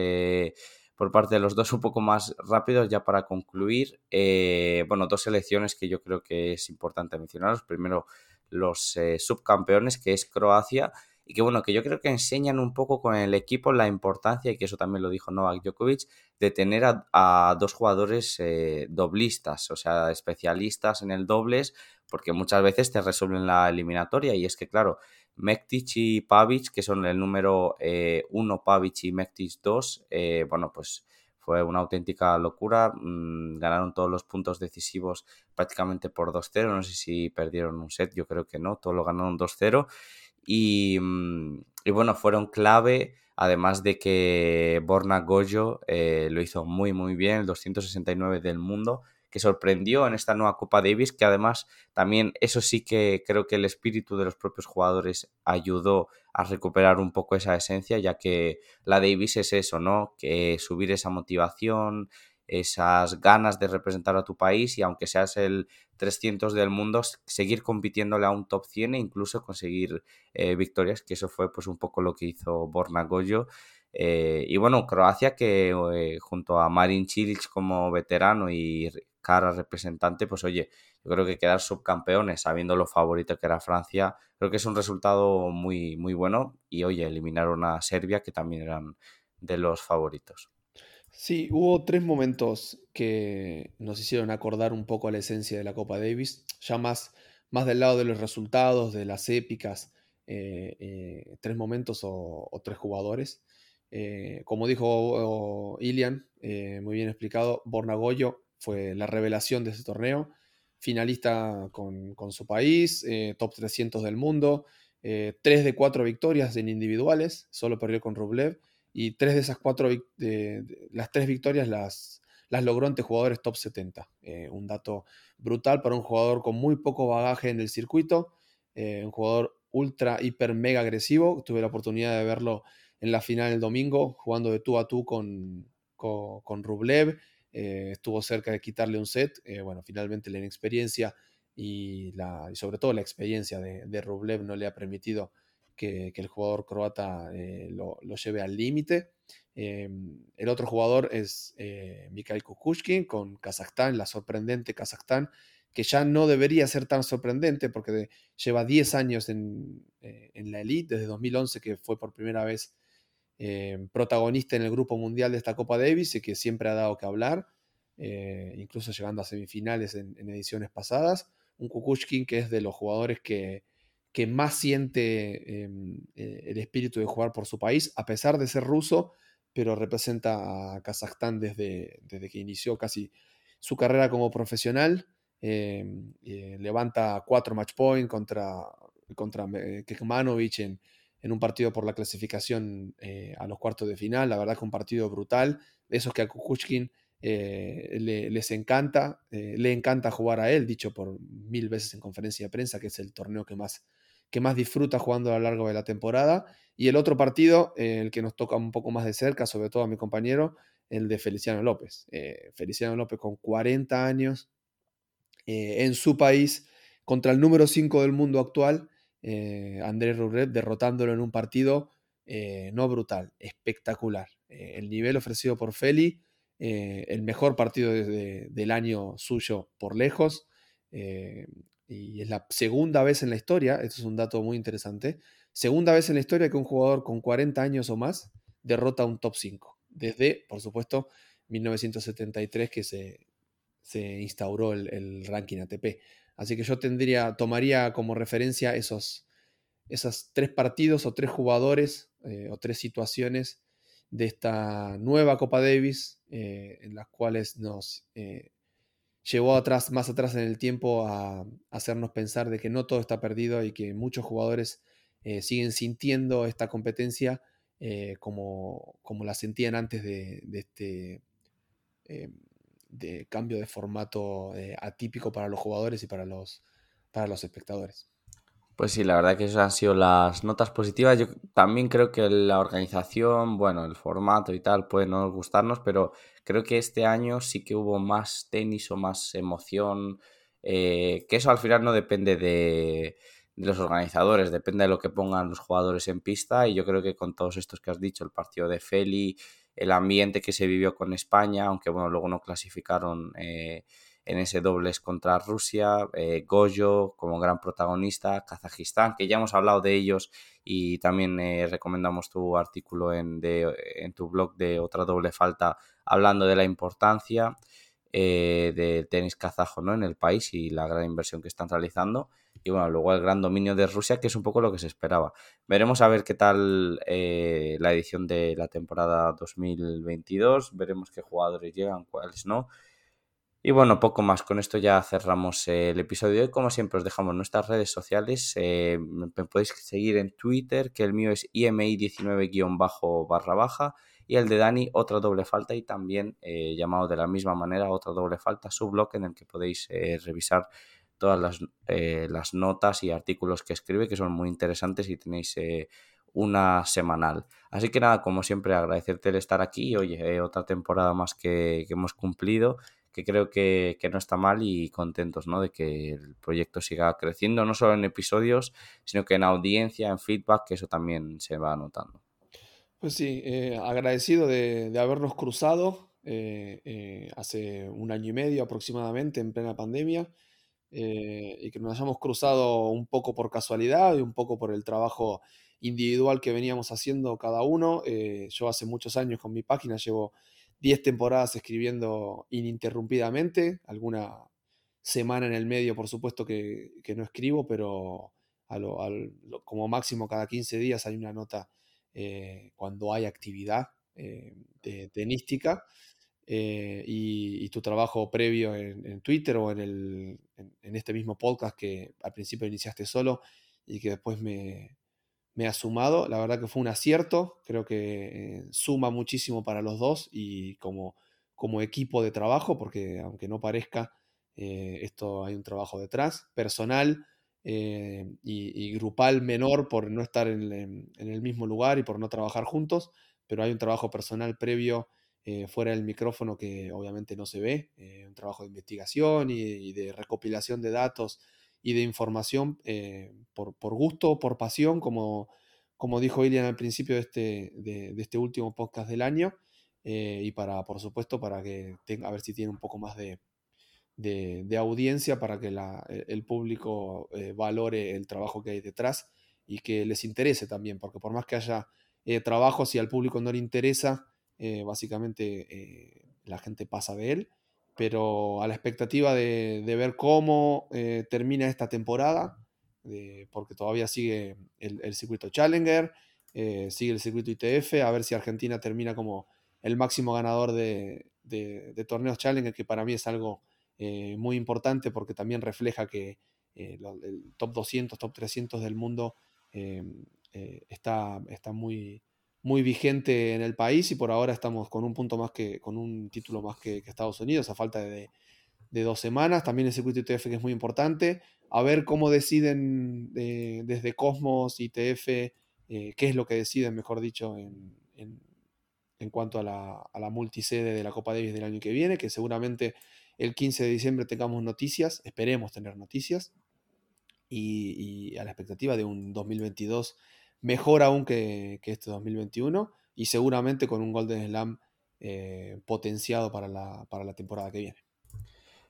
por parte de los dos un poco más rápidos ya para concluir. Eh, bueno, dos selecciones que yo creo que es importante mencionaros. Primero, los eh, subcampeones, que es Croacia, y que bueno, que yo creo que enseñan un poco con el equipo la importancia, y que eso también lo dijo Novak Djokovic, de tener a, dos jugadores eh, doblistas, o sea, especialistas en el dobles, porque muchas veces te resuelven la eliminatoria, y es que claro, Mektic y Pavic, que son el número 1 eh, Pavic y Mektic 2, eh, bueno, pues fue una auténtica locura. Mm, ganaron todos los puntos decisivos prácticamente por 2-0. No sé si perdieron un set, yo creo que no, todos lo ganaron 2-0. Y, mm, y, bueno, fueron clave, además de que Borna Goyo eh, lo hizo muy, muy bien, el 269 del mundo que sorprendió en esta nueva Copa Davis, que además también eso sí que creo que el espíritu de los propios jugadores ayudó a recuperar un poco esa esencia, ya que la Davis es eso, ¿no? Que subir esa motivación, esas ganas de representar a tu país y aunque seas el 300 del mundo, seguir compitiéndole a un top 100 e incluso conseguir eh, victorias, que eso fue pues un poco lo que hizo Borna Goyo. Eh, y bueno, Croacia que eh, junto a Marin Cilic como veterano y cara representante, pues oye, yo creo que quedar subcampeones sabiendo lo favorito que era Francia, creo que es un resultado muy, muy bueno y oye, eliminaron a Serbia que también eran de los favoritos. Sí, hubo tres momentos que nos hicieron acordar un poco a la esencia de la Copa Davis, ya más, más del lado de los resultados, de las épicas, eh, eh, tres momentos o, tres jugadores. Eh, como dijo Ilian, muy bien explicado, Bornagoyo fue la revelación de ese torneo, finalista con, su país, top 300 del mundo, tres de cuatro victorias en individuales, solo perdió con Rublev, y tres de esas cuatro, las tres victorias las, las logró ante jugadores top 70. Eh, un dato brutal para un jugador con muy poco bagaje en el circuito, un jugador ultra, hiper, mega agresivo. Tuve la oportunidad de verlo en la final el domingo, jugando de tú a tú con, con, Rublev eh, estuvo cerca de quitarle un set. Eh, bueno, finalmente la inexperiencia y, la, sobre todo la experiencia de, Rublev no le ha permitido que, el jugador croata eh, lo, lleve al límite. el otro jugador es Mikhail Kukushkin con Kazajstán, la sorprendente Kazajstán, que ya no debería ser tan sorprendente porque lleva 10 años en, en, la elite, desde 2011 que fue por primera vez eh, protagonista en el grupo mundial de esta Copa Davis y que siempre ha dado que hablar, eh, incluso llegando a semifinales en, ediciones pasadas. Un Kukushkin que es de los jugadores que, que más siente em, eh, el espíritu de jugar por su país, a pesar de ser ruso, pero representa a Kazajstán desde, desde que inició casi su carrera como profesional. levanta cuatro match points contra, contra Kekmanovic en, en un partido por la clasificación a los cuartos de final. La verdad que un partido brutal, de esos que a Kukushkin eh, les encanta, eh, le encanta jugar a él, dicho por mil veces en conferencia de prensa, que es el torneo que más, que más disfruta jugando a lo largo de la temporada. Y el otro partido, eh, el que nos toca un poco más de cerca, sobre todo a mi compañero, el de Feliciano López. Feliciano López con 40 años en su país contra el número 5 del mundo actual, Andrés Rubret, derrotándolo en un partido no brutal, espectacular. el nivel ofrecido por Feli eh, el mejor partido del año suyo por lejos. Y es la segunda vez en la historia, esto es un dato muy interesante, segunda vez en la historia que un jugador con 40 años o más derrota un top 5. Desde, por supuesto, 1973 que se, se instauró el, ranking ATP. Así que yo tendría, tomaría como referencia esos, esos tres partidos o tres jugadores eh, o tres situaciones de esta nueva Copa Davis, eh, en las cuales nos eh, llevó atrás, más atrás en el tiempo a, hacernos pensar de que no todo está perdido y que muchos jugadores eh, siguen sintiendo esta competencia como, como, la sentían antes de, este de cambio de formato atípico para los jugadores y para los, para los espectadores. Pues sí, la verdad que esas han sido las notas positivas. Yo también creo que la organización, bueno, el formato y tal puede no gustarnos, pero creo que este año sí que hubo más tenis o más emoción, eh, que eso al final no depende de, de, los organizadores, depende de lo que pongan los jugadores en pista y yo creo que con todos estos que has dicho, el partido de Feli, el ambiente que se vivió con España, aunque bueno, luego no clasificaron. Eh, en ese dobles contra Rusia, eh, Goyo como gran protagonista, Kazajistán, que ya hemos hablado de ellos y también eh, recomendamos tu artículo en, en, tu blog de otra doble falta hablando de la importancia eh, del tenis kazajo ¿no? en el país y la gran inversión que están realizando. Y bueno, luego el gran dominio de Rusia, que es un poco lo que se esperaba. Veremos a ver qué tal la edición de la temporada 2022, veremos qué jugadores llegan, cuáles no. Y bueno, poco más. Con esto ya cerramos el episodio hoy. Como siempre, os dejamos nuestras redes sociales. Eh, me podéis seguir en Twitter, que el mío es IMI19-barra baja. Y el de Dani, otra doble falta. Y también eh, llamado de la misma manera, otra doble falta, su blog en el que podéis eh, revisar todas las, las, notas y artículos que escribe, que son muy interesantes y tenéis una semanal. Así que nada, como siempre, agradecerte el estar aquí. Oye, otra temporada más que hemos cumplido que creo que, no está mal y contentos ¿no? de que el proyecto siga creciendo, no solo en episodios, sino que en audiencia, en feedback, que eso también se va notando. Pues sí, eh, agradecido de, habernos cruzado eh, eh, hace un año y medio aproximadamente en plena pandemia y que nos hayamos cruzado un poco por casualidad y un poco por el trabajo individual que veníamos haciendo cada uno. yo hace muchos años con mi página llevo 10 temporadas escribiendo ininterrumpidamente, alguna semana en el medio, por supuesto que, no escribo, pero como máximo cada 15 días hay una nota eh, cuando hay actividad eh, tenística. Eh, y, tu trabajo previo en, Twitter o en, el, en, este mismo podcast que al principio iniciaste solo y que después me, me ha sumado. La verdad que fue un acierto, creo que eh, suma muchísimo para los dos y como, como equipo de trabajo, porque aunque no parezca, eh, esto hay un trabajo detrás, personal eh, y, grupal menor por no estar en, el mismo lugar y por no trabajar juntos, pero hay un trabajo personal previo fuera del micrófono que obviamente no se ve, un trabajo de investigación y de recopilación de datos y de información eh, por, por, gusto, por pasión, como, como dijo Ilian al principio de este, de, este último podcast del año, eh, y para, por supuesto, para que tenga, a ver si tiene un poco más de, de, audiencia para que la, e, el público eh, valore el trabajo que hay detrás y que les interese también, porque por más que haya trabajo, si al público no le interesa, básicamente la gente pasa de él pero a la expectativa de, ver cómo eh, termina esta temporada, porque todavía sigue el, circuito Challenger, eh, sigue el circuito ITF, a ver si Argentina termina como el máximo ganador de, de, torneos Challenger, que para mí es algo eh, muy importante porque también refleja que el top 200, top 300 del mundo está, está muy, muy vigente en el país y por ahora estamos con un punto más que, con un título más que, Estados Unidos, a falta de, dos semanas. También el circuito ITF que es muy importante. A ver cómo deciden desde Cosmos, ITF, qué es lo que deciden, mejor dicho, en, en cuanto a la, a la multisede de la Copa Davis del año que viene, que seguramente el 15 de diciembre tengamos noticias, esperemos tener noticias, y, a la expectativa de un 2022 mejor aún que, este 2021, y seguramente con un Golden Slam eh, potenciado para la, para la temporada que viene.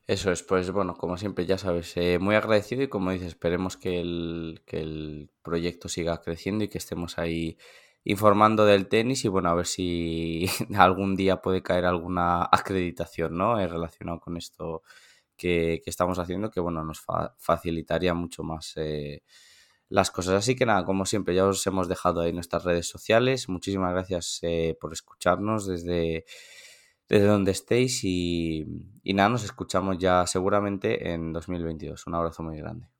Eso es, pues bueno, como siempre ya sabes, eh, muy agradecido y como dices, esperemos que el, que el proyecto siga creciendo y que estemos ahí informando del tenis y bueno, a ver si algún día puede caer alguna acreditación, ¿no? Eh, relacionado con esto que, estamos haciendo, que bueno, nos facilitaría mucho más eh, las cosas. Así que nada, como siempre, ya os hemos dejado ahí nuestras redes sociales. Muchísimas gracias eh, por escucharnos desde, desde donde estéis y, y nada, nos escuchamos ya seguramente en 2022. Un abrazo muy grande.